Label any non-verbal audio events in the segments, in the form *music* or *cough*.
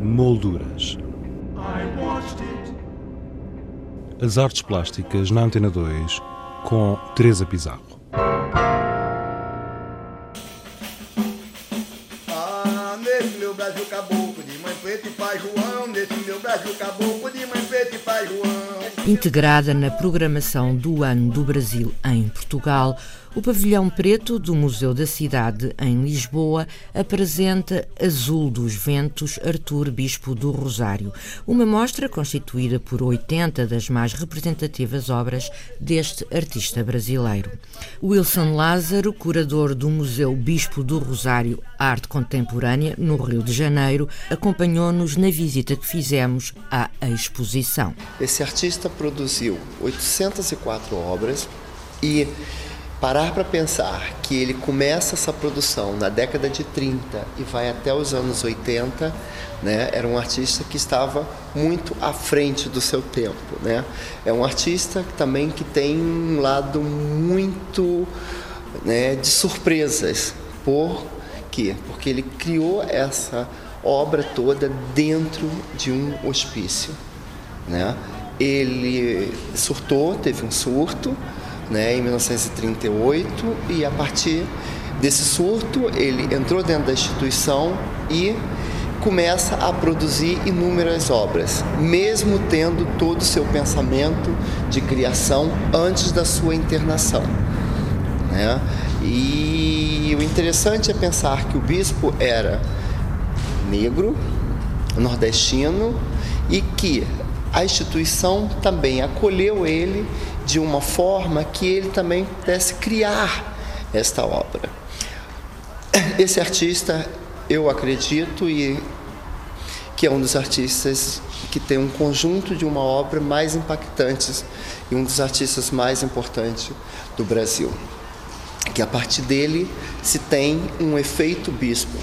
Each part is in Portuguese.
Molduras. As artes plásticas na Antena 2 com Teresa Pizarro. Ah, nesse meu Brasil caboclo de mãe preta e pai João, nesse meu Brasil caboclo de mãe preta e pai João. Integrada na programação do Ano do Brasil em Portugal, o pavilhão preto do Museu da Cidade, em Lisboa, apresenta Azul dos Ventos Artur Bispo do Rosário, uma mostra constituída por 80 das mais representativas obras deste artista brasileiro. Wilson Lázaro, curador do Museu Bispo do Rosário Arte Contemporânea, no Rio de Janeiro, acompanhou-nos na visita que fizemos à exposição. Esse artista produziu 804 obras e parar para pensar que ele começa essa produção na década de 30 e vai até os anos 80, né? Era um artista que estava muito à frente do seu tempo, né? É um artista também que tem um lado muito né, de surpresas. Por quê? Porque ele criou essa obra toda dentro de um hospício, né? Ele surtou, teve um surto, né, em 1938 e a partir desse surto ele entrou dentro da instituição e começa a produzir inúmeras obras, mesmo tendo todo o seu pensamento de criação antes da sua internação. Né? E o interessante é pensar que o bispo era negro, nordestino e que a instituição também acolheu ele de uma forma que ele também pudesse criar esta obra. Esse artista, eu acredito, e que é um dos artistas que tem um conjunto de uma obra mais impactantes e um dos artistas mais importantes do Brasil. Que a partir dele se tem um efeito bispo.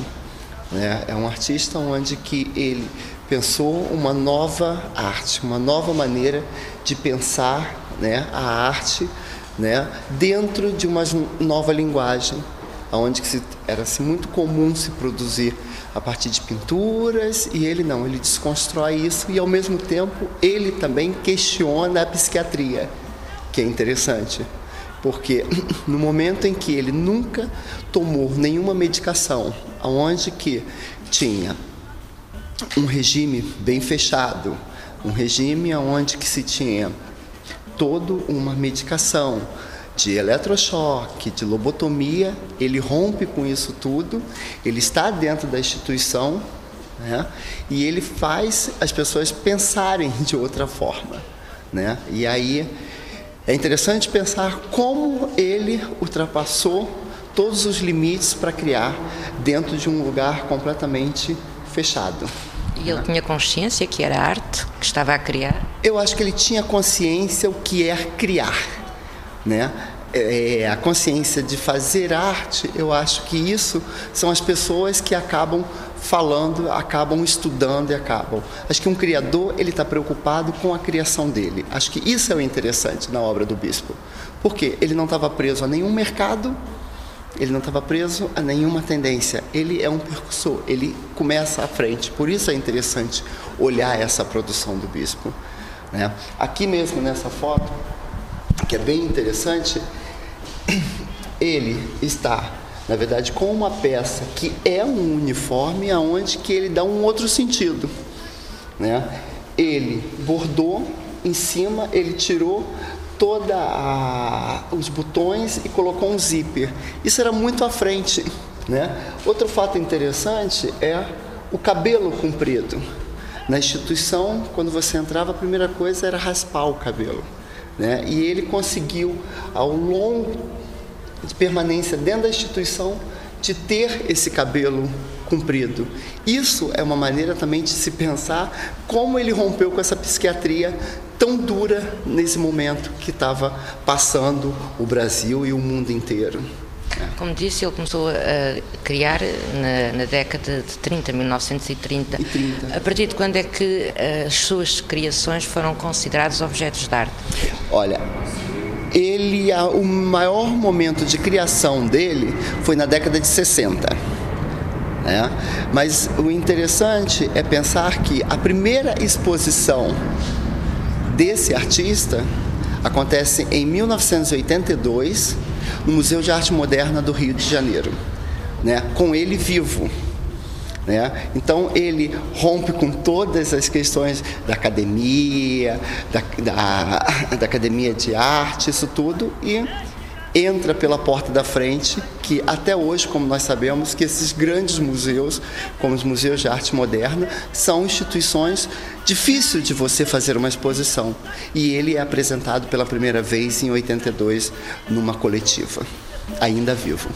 Né? É um artista onde que ele pensou uma nova arte, uma nova maneira de pensar né, a arte né, dentro de uma nova linguagem, onde que se, era assim, muito comum se produzir a partir de pinturas e ele não, ele desconstrói isso e ao mesmo tempo ele também questiona a psiquiatria, que é interessante, porque *laughs* no momento em que ele nunca tomou nenhuma medicação, aonde que tinha um regime bem fechado, um regime onde que se tinha toda uma medicação de eletrochoque, de lobotomia, ele rompe com isso tudo, ele está dentro da instituição né? e ele faz as pessoas pensarem *laughs* de outra forma. Né? E aí é interessante pensar como ele ultrapassou todos os limites para criar dentro de um lugar completamente fechado. E ele tinha consciência que era arte que estava a criar? Eu acho que ele tinha consciência o que é criar, né? É, a consciência de fazer arte, eu acho que isso são as pessoas que acabam falando, acabam estudando e acabam. Acho que um criador ele está preocupado com a criação dele. Acho que isso é o interessante na obra do bispo, porque ele não estava preso a nenhum mercado ele não estava preso a nenhuma tendência. Ele é um percussor, ele começa à frente. Por isso é interessante olhar essa produção do bispo. Né? Aqui mesmo nessa foto, que é bem interessante, *coughs* ele está, na verdade, com uma peça que é um uniforme, aonde que ele dá um outro sentido. Né? Ele bordou em cima, ele tirou toda a, os botões e colocou um zíper. Isso era muito à frente, né? Outro fato interessante é o cabelo comprido. Na instituição, quando você entrava, a primeira coisa era raspar o cabelo, né? E ele conseguiu ao longo de permanência dentro da instituição de ter esse cabelo comprido. Isso é uma maneira também de se pensar como ele rompeu com essa psiquiatria tão dura nesse momento que estava passando o Brasil e o mundo inteiro. Como disse, ele começou a criar na, na, década de 30, 1930. E 30. A partir de quando é que as suas criações foram consideradas objetos de arte? Olha, ele o maior momento de criação dele foi na década de 60. Né? Mas o interessante é pensar que a primeira exposição desse artista acontece em 1982 no Museu de Arte Moderna do Rio de Janeiro, né? com ele vivo. Né? Então ele rompe com todas as questões da academia, da, da, *laughs* da academia de arte, isso tudo, e entra pela porta da frente, que até hoje, como nós sabemos, que esses grandes museus, como os museus de arte moderna, são instituições difíceis de você fazer uma exposição. E ele é apresentado pela primeira vez em 82 numa coletiva, ainda vivo.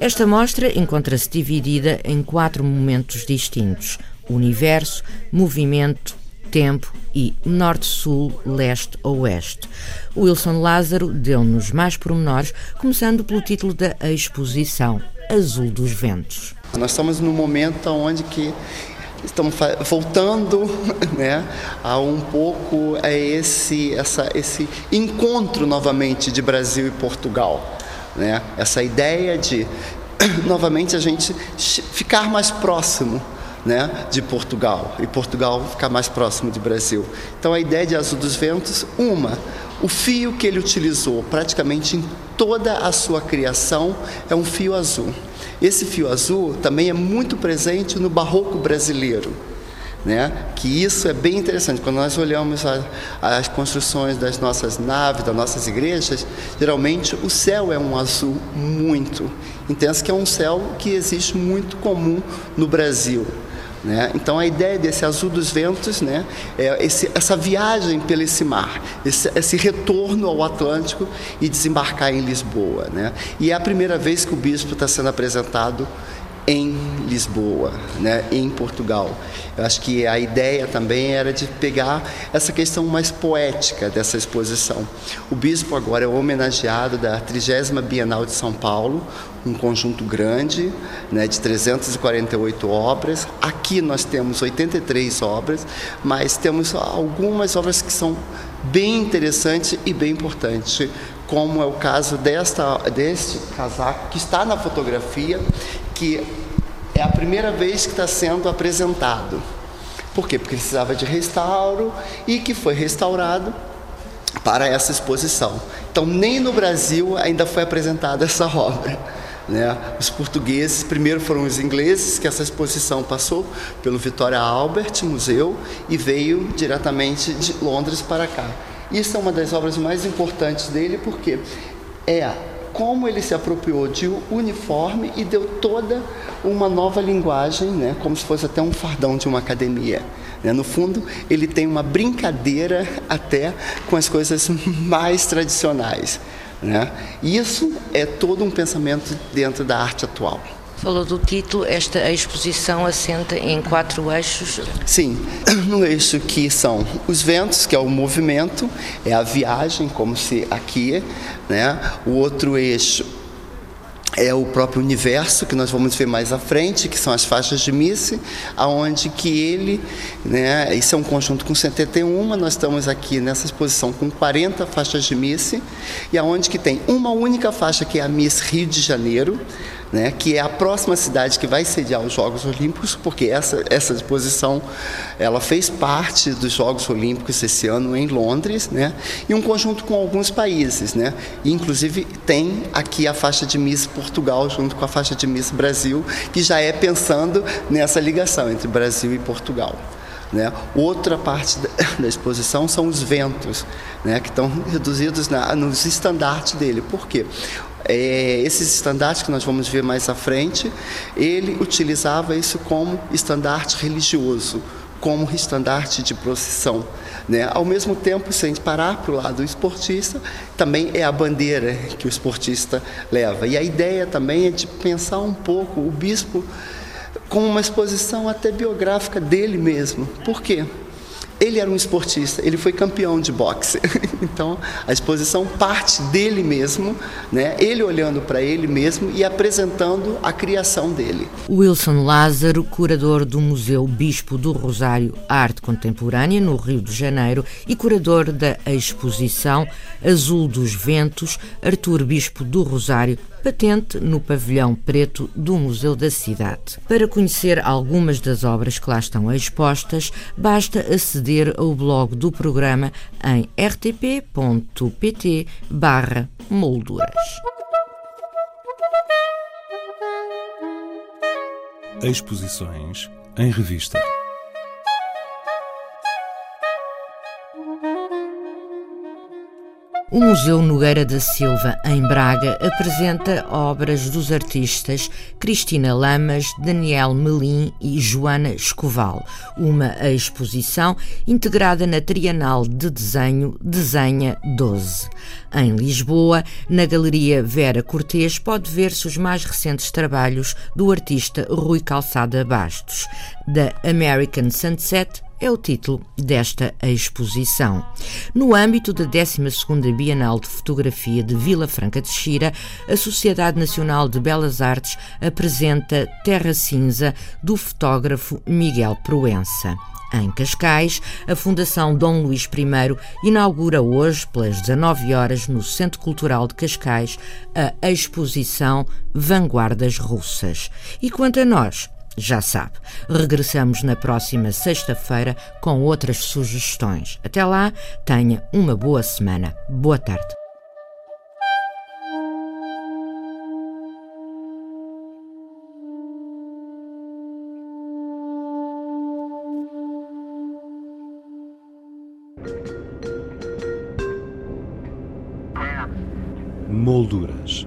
Esta mostra encontra-se dividida em quatro momentos distintos: universo, movimento, tempo e norte-sul, leste-oeste. Wilson Lázaro deu-nos mais pormenores, começando pelo título da exposição, Azul dos Ventos. Nós estamos num momento onde que estamos voltando *laughs* né, a um pouco a esse, essa, esse encontro novamente de Brasil e Portugal. Né? Essa ideia de *clears throat* novamente a gente ficar mais próximo né, de Portugal e Portugal ficar mais próximo do Brasil. Então a ideia de Azul dos Ventos, uma, o fio que ele utilizou praticamente em toda a sua criação é um fio azul. Esse fio azul também é muito presente no barroco brasileiro. Né? Que isso é bem interessante. Quando nós olhamos a, as construções das nossas naves, das nossas igrejas, geralmente o céu é um azul muito intenso, que é um céu que existe muito comum no Brasil. Né? Então a ideia desse azul dos ventos né, é esse, essa viagem pelo esse mar, esse, esse, retorno ao Atlântico e desembarcar em Lisboa. Né? E é a primeira vez que o bispo está sendo apresentado em Lisboa, né, em Portugal. Eu acho que a ideia também era de pegar essa questão mais poética dessa exposição. O bispo agora é homenageado da 30 Bienal de São Paulo, um conjunto grande, né, de 348 obras. Aqui nós temos 83 obras, mas temos algumas obras que são bem interessantes e bem importantes, como é o caso desta, deste casaco que está na fotografia, que é a primeira vez que está sendo apresentado. Por quê? Porque precisava de restauro e que foi restaurado para essa exposição. Então, nem no Brasil ainda foi apresentada *laughs* essa obra. Né? Os portugueses, primeiro foram os ingleses, que essa exposição passou pelo Victoria Albert Museu e veio diretamente de Londres para cá. Isso é uma das obras mais importantes dele, porque é como ele se apropriou de uniforme e deu toda uma nova linguagem, né, como se fosse até um fardão de uma academia. Né? No fundo, ele tem uma brincadeira até com as coisas mais tradicionais. Né? Isso é todo um pensamento dentro da arte atual. Falou do título, esta exposição assenta em quatro eixos. Sim, *clears throat* no eixo que são os ventos, que é o movimento, é a viagem, como se aqui, né? O outro eixo é o próprio universo que nós vamos ver mais à frente, que são as faixas de Misse, aonde que ele, né, isso é um conjunto com 71, nós estamos aqui nessa exposição com 40 faixas de Misse, e aonde que tem uma única faixa que é a Miss Rio de Janeiro, né, que é a próxima cidade que vai sediar os Jogos Olímpicos, porque essa, essa exposição ela fez parte dos Jogos Olímpicos esse ano em Londres, né, e um conjunto com alguns países, né, e inclusive tem aqui a faixa de Miss Portugal junto com a faixa de Miss Brasil, que já é pensando nessa ligação entre Brasil e Portugal. Né? Outra parte da exposição são os ventos, né, que estão reduzidos na, nos estandartes dele. Por quê? É, esses estandartes que nós vamos ver mais à frente, ele utilizava isso como estandarte religioso, como estandarte de procissão. Né? Ao mesmo tempo, se a gente parar para o lado esportista, também é a bandeira que o esportista leva. E a ideia também é de pensar um pouco o bispo com uma exposição até biográfica dele mesmo. Por quê? Ele era um esportista, ele foi campeão de boxe. *laughs* Então, a exposição parte dele mesmo, né? ele olhando para ele mesmo e apresentando a criação dele. Wilson Lázaro, curador do Museu Bispo do Rosário Arte Contemporânea, no Rio de Janeiro, e curador da exposição Azul dos Ventos, Artur Bispo do Rosário, patente no pavilhão preto do Museu da Cidade. Para conhecer algumas das obras que lá estão expostas, basta aceder ao blog do programa em rtp.pt molduras. Exposições em revista. O Museu Nogueira da Silva, em Braga, apresenta obras dos artistas Cristina Lamas, Daniel Melim e Joana Escoval, uma exposição integrada na Trienal de Desenho Desenha 12. Em Lisboa, na Galeria Vera Cortês, pode ver-se os mais recentes trabalhos do artista Rui Calçada Bastos, da American Sunset é o título desta exposição. No âmbito da 12ª Bienal de Fotografia de Vila Franca de Xira, a Sociedade Nacional de Belas Artes apresenta Terra Cinza do fotógrafo Miguel Proença. Em Cascais, a Fundação Dom Luís I inaugura hoje, pelas 19 horas, no Centro Cultural de Cascais, a exposição Vanguardas Russas. E quanto a nós, já sabe, regressamos na próxima sexta-feira com outras sugestões. Até lá, tenha uma boa semana. Boa tarde. Molduras